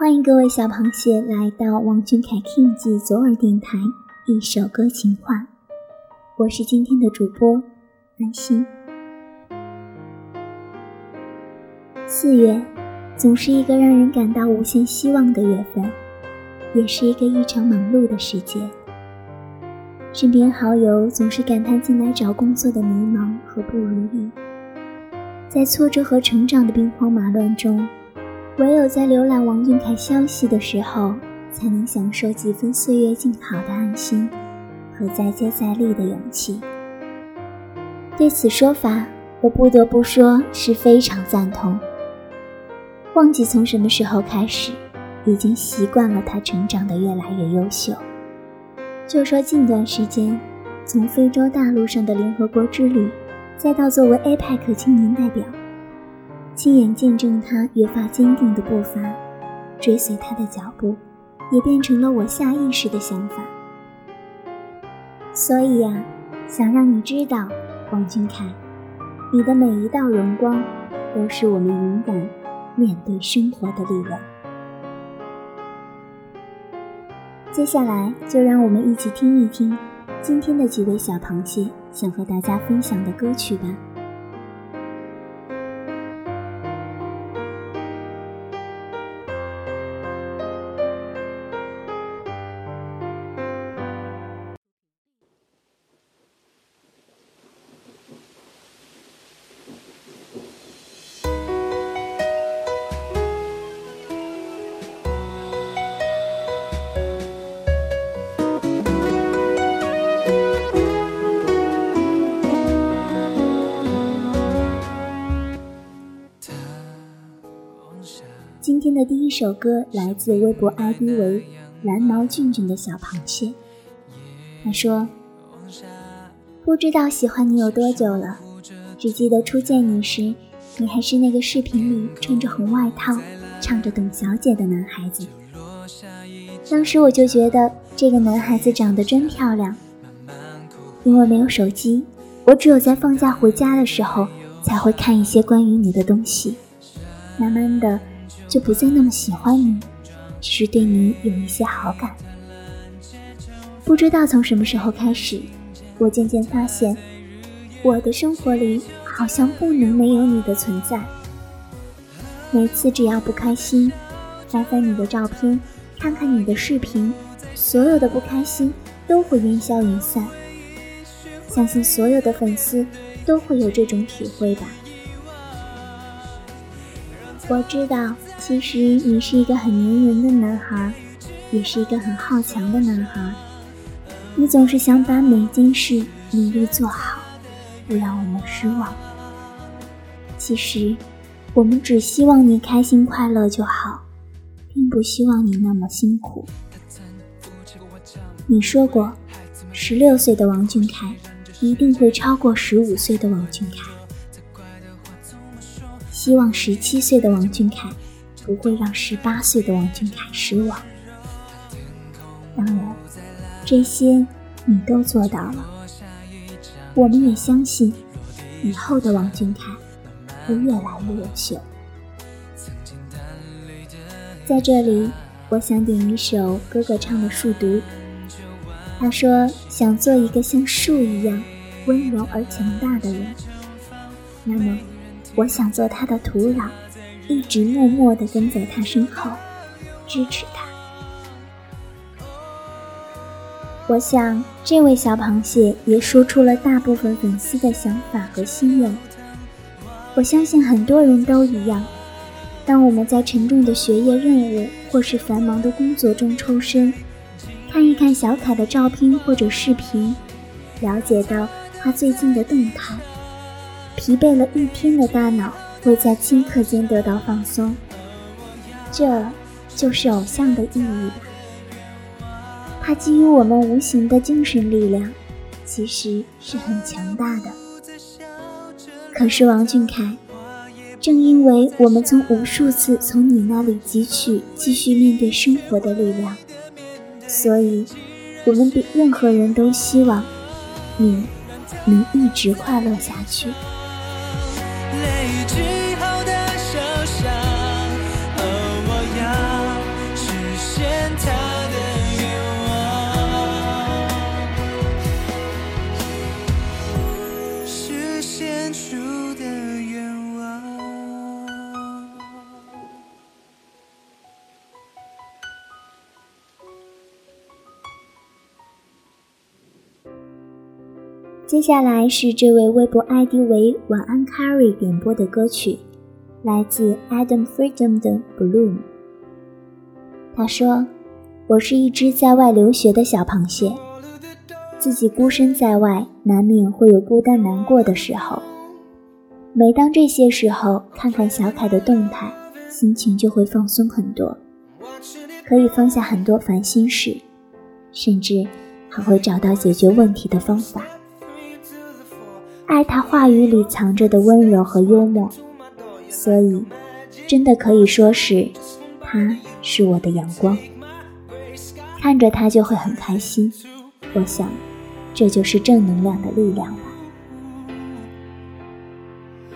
欢迎各位小螃蟹来到王俊凯 King 记左耳电台，一首歌情话，我是今天的主播安心。四月，总是一个让人感到无限希望的月份，也是一个异常忙碌的时节。身边好友总是感叹进来找工作的迷茫和不如意，在挫折和成长的兵荒马乱中，唯有在浏览王俊凯消息的时候，才能享受几分岁月静好的安心和再接再厉的勇气。对此说法，我不得不说是非常赞同。忘记从什么时候开始，已经习惯了他成长的越来越优秀。就说近段时间，从非洲大陆上的联合国之旅，再到作为 APEC 青年代表，亲眼见证他越发坚定的步伐，追随他的脚步，也变成了我下意识的想法。所以呀，想让你知道，王俊凯，你的每一道荣光，都是我们勇敢。面对生活的力量。接下来，就让我们一起听一听今天的几位小螃蟹想和大家分享的歌曲吧。的第一首歌来自微博 ID 为蓝毛俊俊的小螃蟹。他说：“不知道喜欢你有多久了，只记得初见你时，你还是那个视频里穿着红外套、唱着《董小姐》的男孩子。当时我就觉得这个男孩子长得真漂亮。因为没有手机，我只有在放假回家的时候才会看一些关于你的东西。慢慢的。”就不再那么喜欢你，只是对你有一些好感。不知道从什么时候开始，我渐渐发现，我的生活里好像不能没有你的存在。每次只要不开心，翻翻你的照片，看看你的视频，所有的不开心都会烟消云散。相信所有的粉丝都会有这种体会吧。我知道。其实你是一个很粘人的男孩，也是一个很好强的男孩。你总是想把每件事努力做好，不让我们失望。其实，我们只希望你开心快乐就好，并不希望你那么辛苦。你说过，十六岁的王俊凯一定会超过十五岁的王俊凯。希望十七岁的王俊凯。不会让十八岁的王俊凯失望。当然，这些你都做到了。我们也相信，以后的王俊凯会越来越优秀。在这里，我想点一首哥哥唱的《树读》。他说想做一个像树一样温柔而强大的人。那么，我想做他的土壤。一直默默地跟在他身后，支持他。我想，这位小螃蟹也说出了大部分粉丝的想法和心愿。我相信很多人都一样。当我们在沉重的学业任务或是繁忙的工作中抽身，看一看小凯的照片或者视频，了解到他最近的动态，疲惫了一天的大脑会在顷刻间得到放松。这就是偶像的意义吧。它给予我们无形的精神力量，其实是很强大的。可是王俊凯，正因为我们曾无数次从你那里汲取继续面对生活的力量，所以我们比任何人都希望你能一直快乐下去。泪一接下来是这位微博 ID 为晚安 Carry 点播的歌曲，来自 Adam Freedom 的 Bloom。他说：“我是一只在外留学的小螃蟹，自己孤身在外，难免会有孤单难过的时候。每当这些时候，看看小凯的动态，心情就会放松很多，可以放下很多烦心事，甚至还会找到解决问题的方法。”爱他话语里藏着的温柔和幽默，所以真的可以说是，他是我的阳光。看着他就会很开心，我想，这就是正能量的力量吧。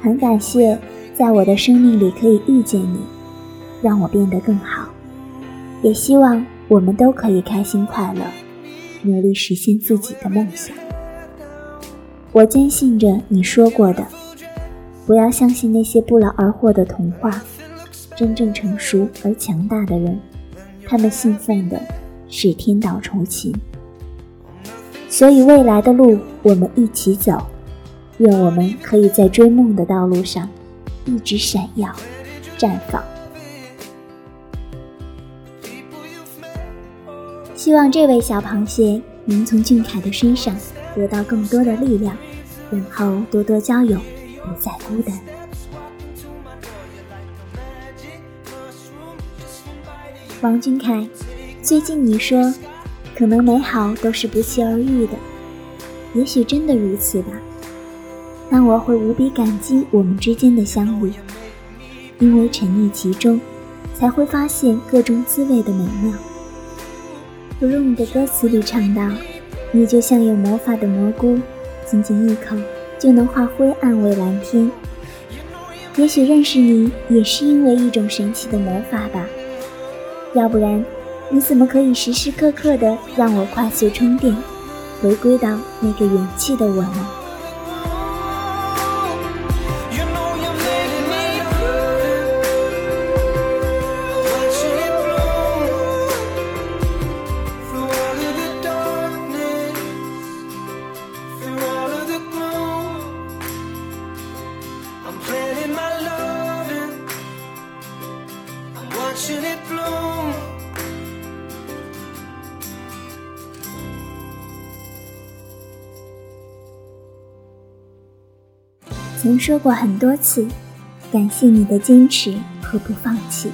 很感谢在我的生命里可以遇见你，让我变得更好。也希望我们都可以开心快乐，努力实现自己的梦想。我坚信着你说过的，不要相信那些不劳而获的童话。真正成熟而强大的人，他们信奉的是天道酬勤。所以未来的路，我们一起走。愿我们可以在追梦的道路上一直闪耀、绽放。希望这位小螃蟹能从俊凯的身上。得到更多的力量，然后多多交友，不再孤单。王俊凯，最近你说，可能美好都是不期而遇的，也许真的如此吧。但我会无比感激我们之间的相遇，因为沉溺其中，才会发现各种滋味的美妙。不如你的歌词里唱到。你就像有魔法的蘑菇，仅仅一口就能化灰暗为蓝天。也许认识你也是因为一种神奇的魔法吧，要不然你怎么可以时时刻刻的让我快速充电，回归到那个元气的我呢？曾说过很多次，感谢你的坚持和不放弃，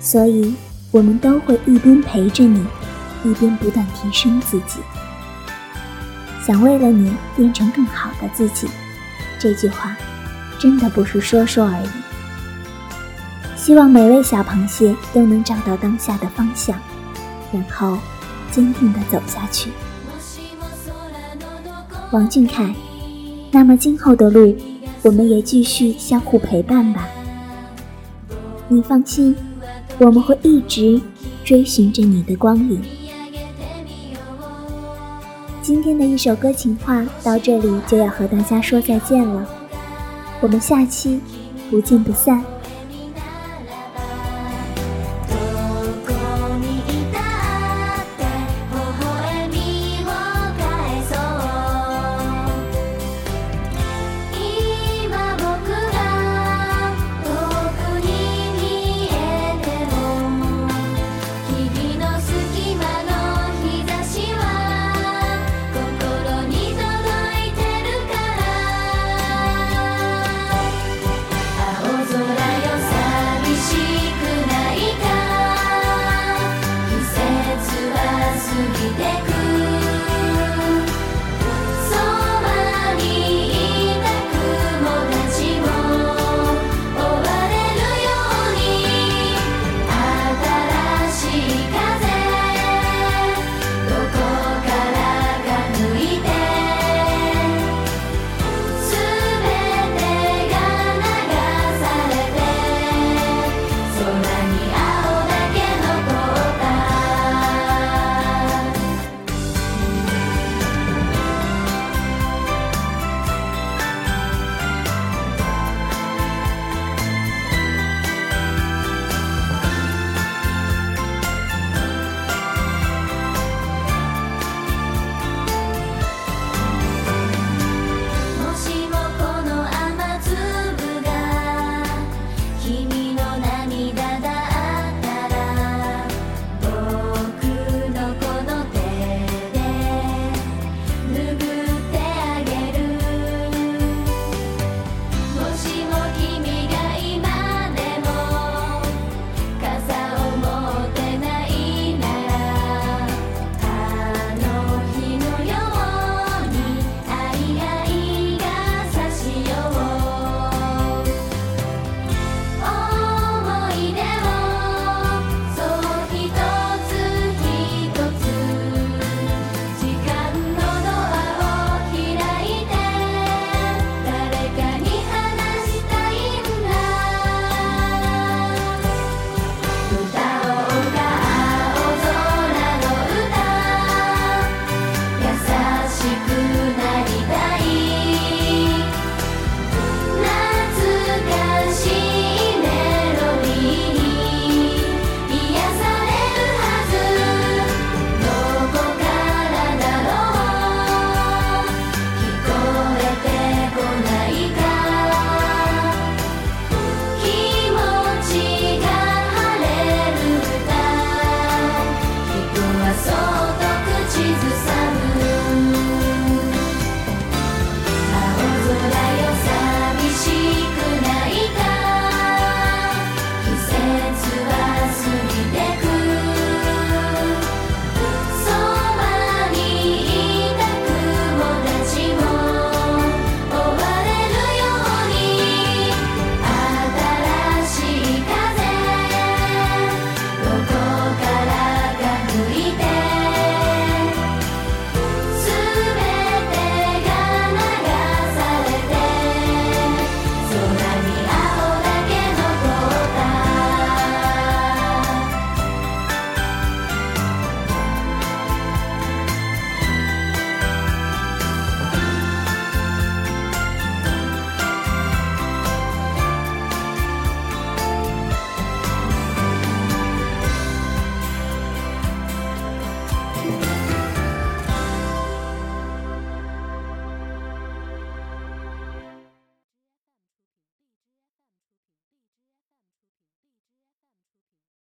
所以我们都会一边陪着你，一边不断提升自己，想为了你变成更好的自己。这句话真的不是说说而已。希望每位小螃蟹都能找到当下的方向，然后坚定地走下去。王俊凯。那么今后的路，我们也继续相互陪伴吧。你放心，我们会一直追寻着你的光影。今天的一首歌情话到这里就要和大家说再见了，我们下期不见不散。